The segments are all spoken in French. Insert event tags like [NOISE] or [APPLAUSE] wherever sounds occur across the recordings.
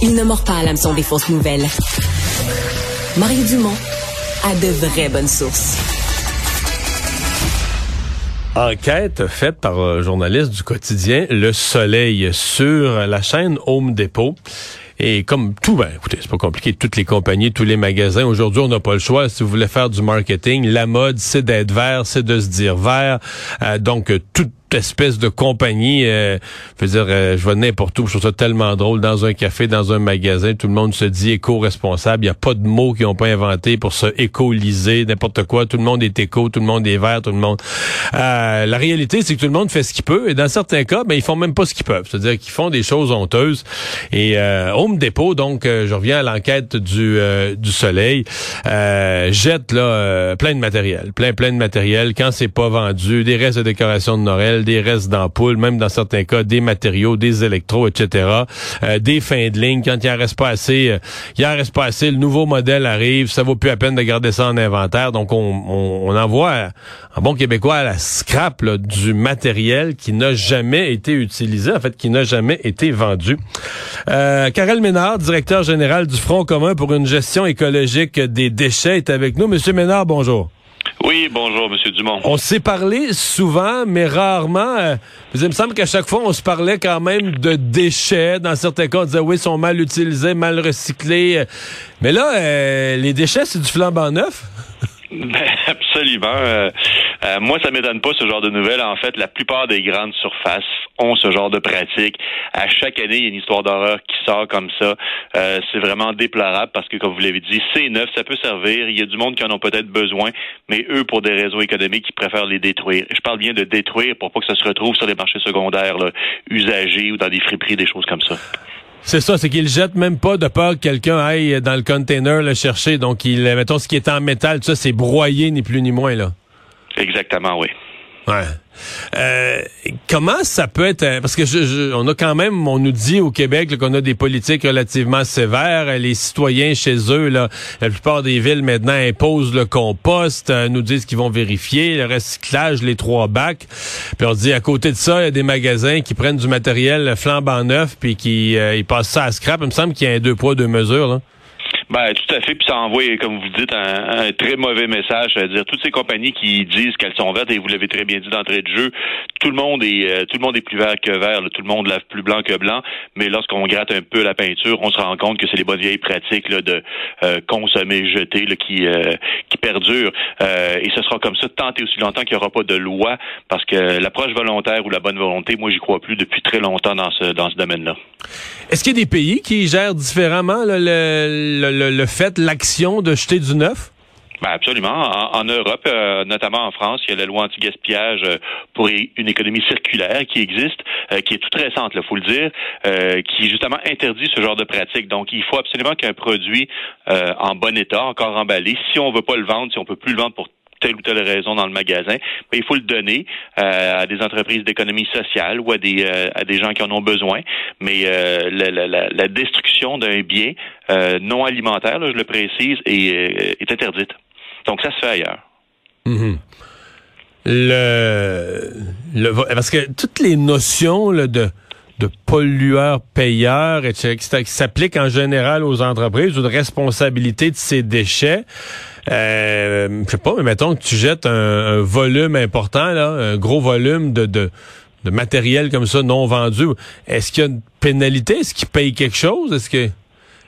Il ne mord pas à l'hameçon des fausses nouvelles. Mario Dumont a de vraies bonnes sources. Enquête faite par un journaliste du quotidien Le Soleil sur la chaîne Home Depot. Et comme tout, ben, écoutez, c'est pas compliqué. Toutes les compagnies, tous les magasins, aujourd'hui, on n'a pas le choix. Si vous voulez faire du marketing, la mode, c'est d'être vert, c'est de se dire vert. Euh, donc, tout espèce de compagnie. Euh, je veux dire, euh, je vois n'importe où, je trouve ça tellement drôle. Dans un café, dans un magasin, tout le monde se dit éco-responsable. Il n'y a pas de mots qu'ils n'ont pas inventé pour se éco-liser, n'importe quoi. Tout le monde est éco, tout le monde est vert, tout le monde. Euh, la réalité, c'est que tout le monde fait ce qu'il peut. Et dans certains cas, ben, ils font même pas ce qu'ils peuvent. C'est-à-dire qu'ils font des choses honteuses. Et euh, Home Depot, donc, euh, je reviens à l'enquête du, du Soleil, jette là plein de matériel. Plein, plein de matériel. Quand c'est pas vendu, des restes de décoration de Noël, des restes d'ampoules, même dans certains cas, des matériaux, des électros, etc. Euh, des fins de ligne. Quand il en reste pas assez, euh, il en reste pas assez, le nouveau modèle arrive, ça vaut plus la peine de garder ça en inventaire. Donc, on, on, envoie, en bon québécois, à la scrap du matériel qui n'a jamais été utilisé, en fait, qui n'a jamais été vendu. Euh, Karel Ménard, directeur général du Front commun pour une gestion écologique des déchets, est avec nous. Monsieur Ménard, bonjour. Oui, bonjour, Monsieur Dumont. On s'est parlé souvent, mais rarement. Euh, il me semble qu'à chaque fois, on se parlait quand même de déchets. Dans certains cas, on disait oui, ils sont mal utilisés, mal recyclés. Mais là, euh, les déchets, c'est du flambant neuf? [LAUGHS] Ben, absolument. Euh, euh, moi, ça m'étonne pas ce genre de nouvelles. En fait, la plupart des grandes surfaces ont ce genre de pratique. À chaque année, il y a une histoire d'horreur qui sort comme ça. Euh, c'est vraiment déplorable parce que, comme vous l'avez dit, c'est neuf, ça peut servir. Il y a du monde qui en ont peut-être besoin, mais eux, pour des raisons économiques, ils préfèrent les détruire. Je parle bien de détruire pour pas que ça se retrouve sur les marchés secondaires, usagés ou dans des friperies, des choses comme ça. C'est ça, c'est qu'il jette même pas de peur que quelqu'un aille dans le container le chercher. Donc, il, mettons, ce qui est en métal, tout ça, c'est broyé, ni plus ni moins, là. Exactement, oui. Ouais. Euh, comment ça peut être euh, parce que je, on a quand même on nous dit au Québec qu'on a des politiques relativement sévères les citoyens chez eux là la plupart des villes maintenant imposent le compost euh, nous disent qu'ils vont vérifier le recyclage les trois bacs puis on dit à côté de ça il y a des magasins qui prennent du matériel flambant neuf puis qui ils passent ça à scrap il me semble qu'il y a un deux poids deux mesures là. Ben, tout à fait. Puis ça envoie, comme vous dites, un, très mauvais message. C'est-à-dire toutes ces compagnies qui disent qu'elles sont vertes, et vous l'avez très bien dit d'entrée de jeu, tout le monde est euh, tout le monde est plus vert que vert. Tout le monde lave plus blanc que blanc. Mais lorsqu'on gratte un peu la peinture, on se rend compte que c'est les bonnes vieilles pratiques là, de euh, consommer, jeter là, qui euh, qui perdurent. et ce sera comme ça tant et aussi longtemps qu'il n'y aura pas de loi, parce que l'approche volontaire ou la bonne volonté, moi, j'y crois plus depuis très longtemps dans ce dans ce domaine-là. Est-ce qu'il y a des pays qui gèrent différemment le, le le, fait, l'action de jeter du neuf? Ben absolument. En, Europe, euh, notamment en France, il y a la loi anti-gaspillage euh, pour une économie circulaire qui existe, euh, qui est toute récente, il faut le dire, qui justement interdit ce genre de pratique. Donc, il faut absolument qu'un produit en bon état, encore emballé, si on veut pas le vendre, si on peut plus le vendre pour telle ou telle raison dans le magasin, mais il faut le donner euh, à des entreprises d'économie sociale ou à des euh, à des gens qui en ont besoin. Mais euh, la, destruction d'un bien non alimentaire, je le précise, est, est, interdite. Donc ça se fait ailleurs. Mm-hmm. Le, le parce que toutes les notions là, de de pollueurs-payeurs, etc., qui s'appliquent en général aux entreprises ou de responsabilité de ces déchets. Euh, je sais pas, mais mettons que tu jettes un, volume important, là, un gros volume de, de, de matériel comme ça non vendu, est-ce qu'il y a une pénalité? Est-ce qu'ils payent quelque chose? Est-ce que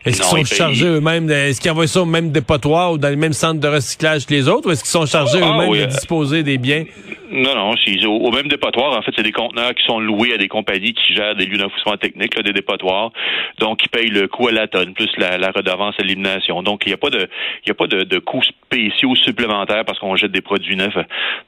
est-ce qu'ils sont chargés eux-mêmes? Est-ce qu'ils envoient ça au même dépotoir ou dans les mêmes centres de recyclage que les autres? Ou est-ce qu'ils sont chargés ah, eux-mêmes de disposer des biens? Non, non, au, au même dépotoir, en fait, c'est des conteneurs qui sont loués à des compagnies qui gèrent des lieux d'enfouissement technique, là, des dépotoirs. Donc, ils payent le coût à la tonne, plus la, la redevance à l'élimination. Donc, il n'y a pas de il a pas de, de coûts spéciaux supplémentaires parce qu'on jette des produits neufs.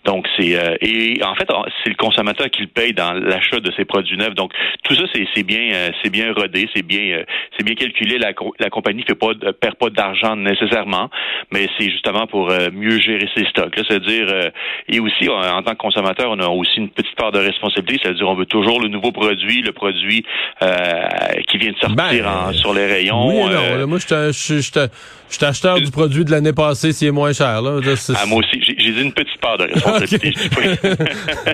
Donc, c'est euh, et en fait, c'est le consommateur qui le paye dans l'achat de ces produits neufs. Donc, tout ça, c'est bien euh, c'est bien rodé, c'est bien euh, c'est bien calculé. La, la compagnie fait pas perd pas d'argent nécessairement, mais c'est justement pour mieux gérer ses stocks. C'est-à-dire et aussi en tant consommateur, on a aussi une petite part de responsabilité. C'est-à-dire, on veut toujours le nouveau produit, le produit euh, qui vient de sortir ben, sur les rayons. Oui, non. Euh, moi, je suis acheteur du produit de l'année passée s'il est moins cher. Là. Ah, moi aussi, j'ai dit une petite part de [LAUGHS] responsabilité. [LAUGHS]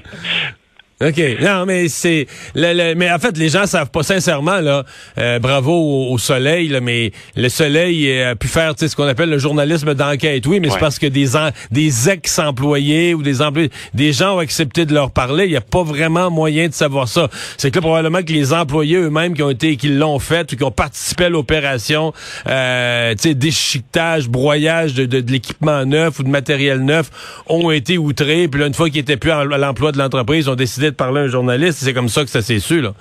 OK. Non, mais c'est. mais en fait, les gens savent pas sincèrement, là. Euh, bravo au, soleil, là, mais le soleil a pu faire ce qu'on appelle le journalisme d'enquête. Oui, mais c'est parce que des des ex-employés ou des employés, des gens ont accepté de leur parler. Il n'y a pas vraiment moyen de savoir ça. C'est que là, probablement que les employés eux-mêmes qui ont été, qui l'ont fait ou qui ont participé à l'opération, euh, tu sais, déchiquetage, broyage de, de, l'équipement neuf ou de matériel neuf, ont été outrés. Puis là, une fois qu'ils étaient plus à l'emploi de l'entreprise, ont décidé de parler à un journaliste. C'est comme ça que ça s'est su, là.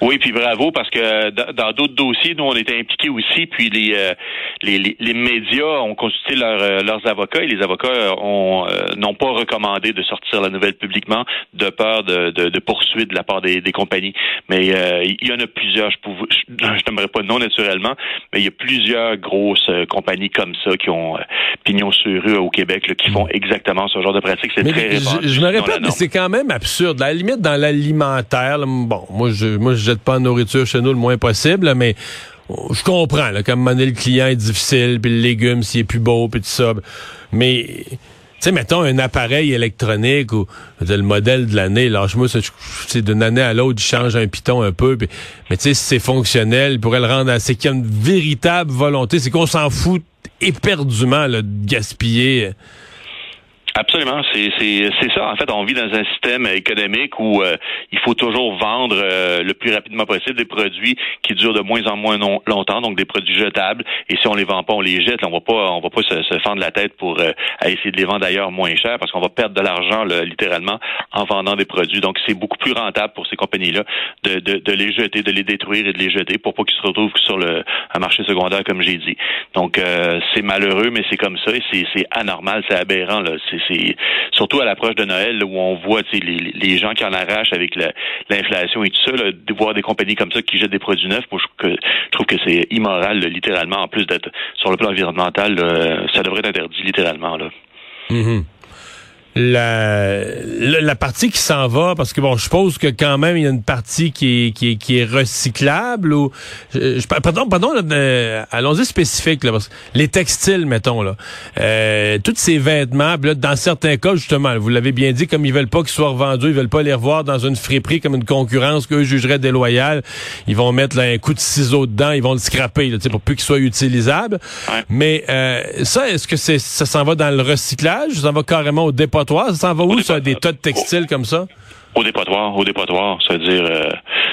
Oui, puis bravo, parce que dans d'autres dossiers, nous, on était impliqués aussi, puis les, euh, les, les, médias ont consulté euh, leurs avocats et les avocats euh, ont n'ont pas recommandé de sortir la nouvelle publiquement de peur de, de, de poursuite de la part des, des compagnies. Mais il y en a plusieurs, je ne [LAUGHS] je t'aimerais pas de nom naturellement, mais il y a plusieurs grosses compagnies comme ça qui ont pignon sur rue au Québec, qui font exactement ce genre de pratique. C'est très répandu. Je, je me répète, mais c'est quand même absurde. À la limite, dans l'alimentaire, bon, moi je moi je jette pas de nourriture chez nous le moins possible, mais je comprends là, comme le client est difficile, puis le légume s'il est plus beau, puis tout ça. Mais tu sais, mettons un appareil électronique ou le modèle de l'année, lâche-moi, c'est d'une année à l'autre, il change un piton un peu. mais tu sais, si c'est fonctionnel, il pourrait le rendre assez qu'il y a une véritable volonté. C'est qu'on s'en fout éperdument là, de gaspiller. Absolument, c'est ça. En fait, on vit dans un système économique où euh, il faut toujours vendre euh, le plus rapidement possible des produits qui durent de moins en moins longtemps, donc des produits jetables. Et si on les vend pas, on les jette. On va pas, on va pas se, se fendre la tête pour euh, essayer de les vendre ailleurs moins cher parce qu'on va perdre de l'argent littéralement en vendant des produits. Donc, c'est beaucoup plus rentable pour ces compagnies-là de, de, les jeter, de les détruire et de les jeter pour pas qu'ils se retrouvent sur le un marché secondaire, comme j'ai dit. Donc, c'est malheureux, mais c'est comme ça et c'est anormal, c'est aberrant. Là surtout à l'approche de Noël où on voit les, gens qui en arrachent avec l'inflation et tout ça, de voir des compagnies comme ça qui jettent des produits neufs, moi, je, trouve que c'est immoral, littéralement, en plus d'être sur le plan environnemental, ça devrait être interdit littéralement. Mm-hmm la, la, partie qui s'en va, parce que bon, je suppose que quand même il y a une partie qui est, qui est, qui est recyclable ou je, pardon, pardon, allons-y spécifique là, parce que les textiles, mettons là, euh, tous ces vêtements, là, dans certains cas justement, vous l'avez bien dit, comme ils veulent pas qu'ils soient revendus, ils veulent pas les revoir dans une friperie comme une concurrence qu'eux jugeraient déloyale, ils vont mettre là, un coup de ciseau dedans, ils vont le scraper là, pour plus qu'il soit utilisable. Mais euh, ça, est-ce que c'est ça s'en va dans le recyclage, ça va carrément au dépôt ça s'en va où, ça, des tas de textiles comme ça? Au dépotoir, au dépotoir, c'est-à-dire euh,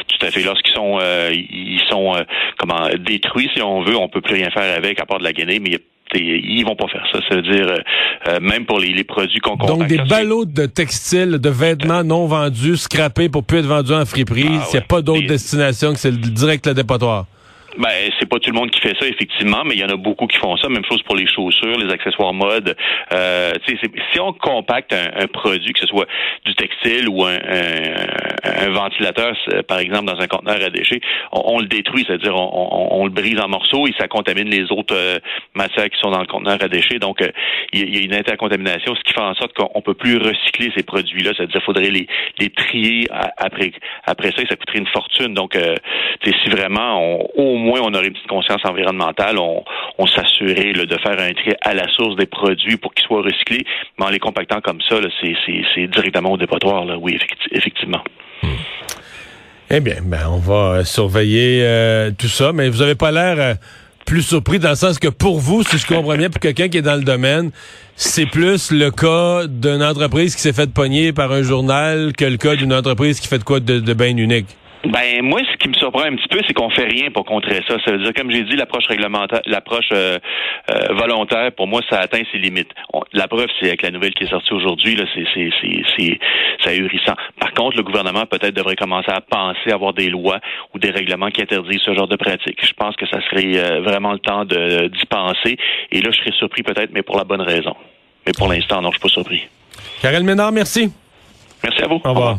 tout à fait. Lorsqu'ils sont, euh, ils sont euh, comment détruits, si on veut, on peut plus rien faire avec à part de la guenille, mais ils vont pas faire ça. Ça veut dire même pour les, produits qu'on Donc des ballots de textiles, de vêtements non vendus, scrapés pour plus être vendus en friperie. Ah il n'y a pas d'autre destination que c'est direct le dépotoir. Ben, c'est pas tout le monde qui fait ça, effectivement, mais il y en a beaucoup qui font ça. Même chose pour les chaussures, les accessoires mode. Euh, si on compacte un, produit, que ce soit du textile ou un, ventilateur, par exemple, dans un conteneur à déchets, on, le détruit, c'est-à-dire on, le brise en morceaux et ça contamine les autres euh, matières qui sont dans le conteneur à déchets. Donc, euh, il y, a une intercontamination, ce qui fait en sorte qu'on peut plus recycler ces produits-là. C'est-à-dire faudrait les, trier après, après ça et ça coûterait une fortune. Donc, euh, si vraiment moins on aurait une petite conscience environnementale, on, s'assurait de faire un tri à la source des produits pour qu'ils soient recyclés, mais en les compactant comme ça, c'est directement au dépotoir, oui, effectivement. Hmm. Eh bien, ben, on va surveiller euh, tout ça, mais vous avez pas l'air... Euh, plus surpris dans le sens que pour vous, si je comprends bien, pour quelqu'un qui est dans le domaine, c'est plus le cas d'une entreprise qui s'est fait pogner par un journal que le cas d'une entreprise qui fait de quoi de, de bien unique. Ben moi, ce qui me surprend un petit peu, c'est qu'on fait rien pour contrer ça. Ça veut dire, comme j'ai dit, l'approche réglementaire, l'approche euh, euh, volontaire, pour moi, ça atteint ses limites. la preuve, c'est avec la nouvelle qui est sortie aujourd'hui, là, c'est c'est c'est c'est ahurissant. Par contre, le gouvernement peut-être devrait commencer à penser à avoir des lois ou des règlements qui interdisent ce genre de pratique. Je pense que ça serait euh, vraiment le temps de d'y penser. Et là, je serais surpris peut-être, mais pour la bonne raison. Mais pour l'instant, non, je suis pas surpris. Karel Ménard, merci. Merci à vous. Au revoir.